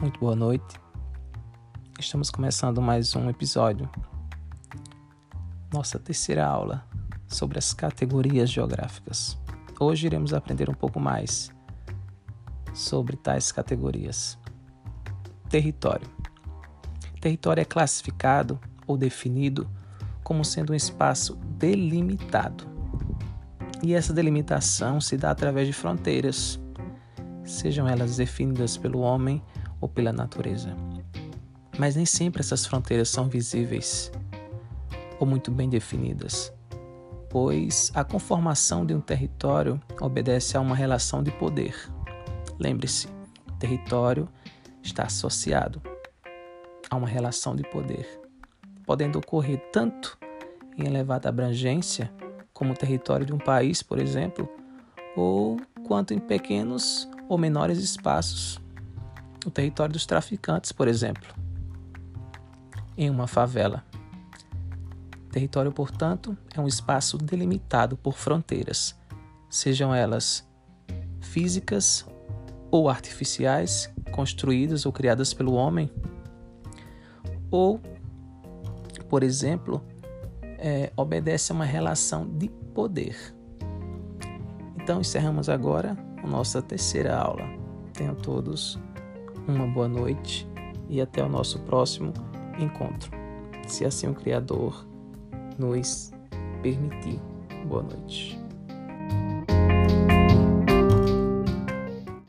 Muito boa noite. Estamos começando mais um episódio. Nossa terceira aula sobre as categorias geográficas. Hoje iremos aprender um pouco mais sobre tais categorias. Território. Território é classificado ou definido como sendo um espaço delimitado. E essa delimitação se dá através de fronteiras, sejam elas definidas pelo homem ou pela natureza. Mas nem sempre essas fronteiras são visíveis ou muito bem definidas, pois a conformação de um território obedece a uma relação de poder. Lembre-se, território está associado a uma relação de poder, podendo ocorrer tanto em elevada abrangência, como o território de um país, por exemplo, ou quanto em pequenos ou menores espaços, o território dos traficantes, por exemplo, em uma favela. Território, portanto, é um espaço delimitado por fronteiras, sejam elas físicas ou artificiais, construídas ou criadas pelo homem, ou, por exemplo, é, obedece a uma relação de poder. Então, encerramos agora a nossa terceira aula. Tenham todos uma boa noite e até o nosso próximo encontro. Se assim o Criador nos permitir. Boa noite.